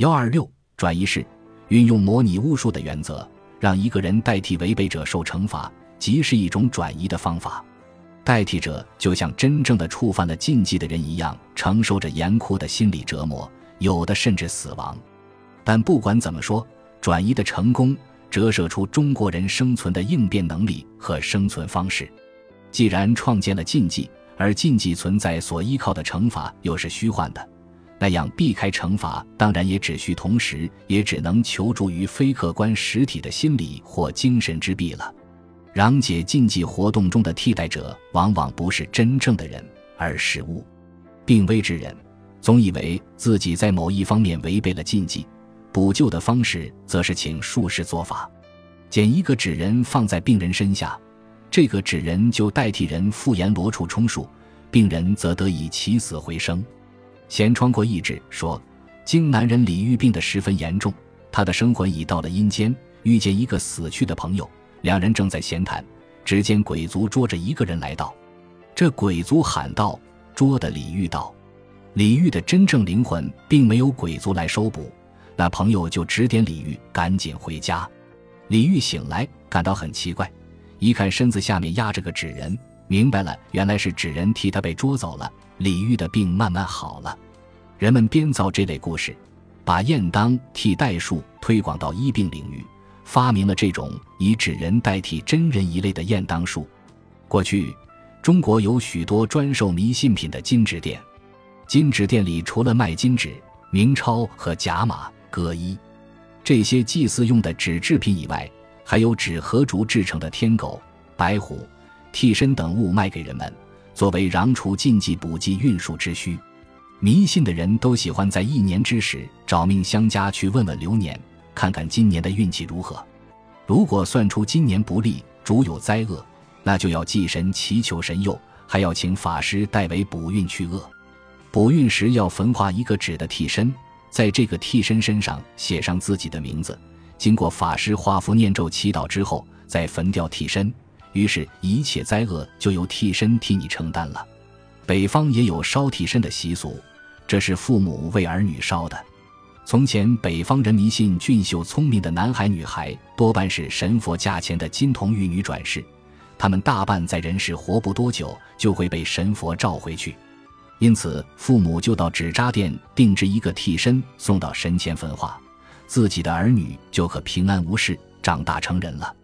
幺二六转移式运用模拟巫术的原则，让一个人代替违背者受惩罚，即是一种转移的方法。代替者就像真正的触犯了禁忌的人一样，承受着严酷的心理折磨，有的甚至死亡。但不管怎么说，转移的成功折射出中国人生存的应变能力和生存方式。既然创建了禁忌，而禁忌存在所依靠的惩罚又是虚幻的。那样避开惩罚，当然也只需同时也只能求助于非客观实体的心理或精神之臂了。攘解禁忌活动中的替代者，往往不是真正的人，而是物。病危之人总以为自己在某一方面违背了禁忌，补救的方式则是请术士做法，捡一个纸人放在病人身下，这个纸人就代替人复言罗处充数，病人则得以起死回生。闲窗过意志说，京男人李玉病得十分严重，他的生魂已到了阴间，遇见一个死去的朋友，两人正在闲谈，只见鬼族捉着一个人来到，这鬼族喊道：“捉的李玉道。”李玉的真正灵魂并没有鬼族来收捕，那朋友就指点李玉赶紧回家。李玉醒来，感到很奇怪，一看身子下面压着个纸人，明白了，原来是纸人替他被捉走了。李煜的病慢慢好了，人们编造这类故事，把验当替代术推广到医病领域，发明了这种以纸人代替真人一类的验当术。过去，中国有许多专售迷信品的金纸店，金纸店里除了卖金纸、明钞和假马、各一这些祭祀用的纸制品以外，还有纸和竹制成的天狗、白虎、替身等物卖给人们。作为攘除禁忌、补祭运输之需，迷信的人都喜欢在一年之时找命相家去问问流年，看看今年的运气如何。如果算出今年不利，主有灾厄，那就要祭神祈求神佑，还要请法师代为补运去厄。补运时要焚化一个纸的替身，在这个替身身上写上自己的名字，经过法师画符念咒祈祷之后，再焚掉替身。于是，一切灾厄就由替身替你承担了。北方也有烧替身的习俗，这是父母为儿女烧的。从前，北方人迷信俊秀聪明的男孩女孩多半是神佛驾前的金童玉女转世，他们大半在人世活不多久，就会被神佛召回去。因此，父母就到纸扎店定制一个替身，送到神前焚化，自己的儿女就可平安无事，长大成人了。